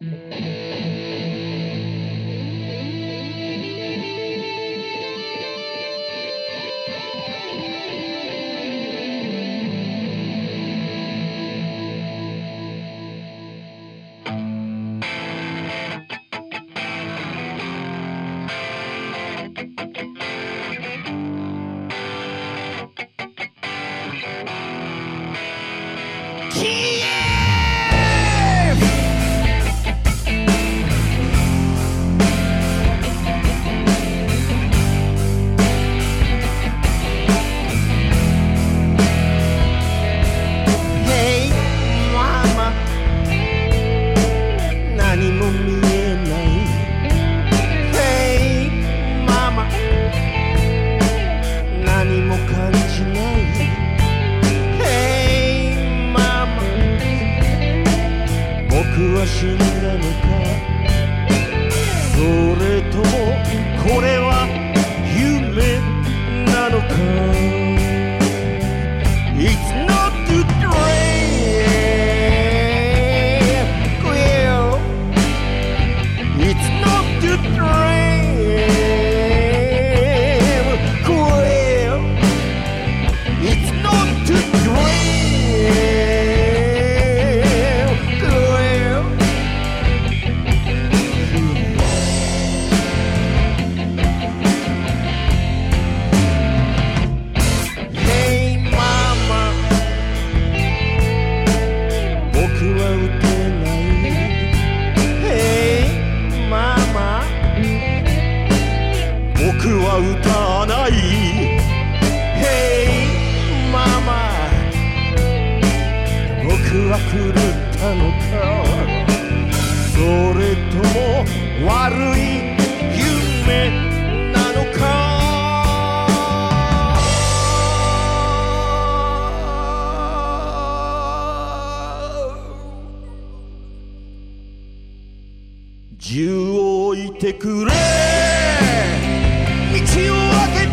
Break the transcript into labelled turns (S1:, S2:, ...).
S1: King! これをは歌わない。Hey ママ僕は狂ったのか。それとも悪い夢なのか。銃を置いてくれ。me to you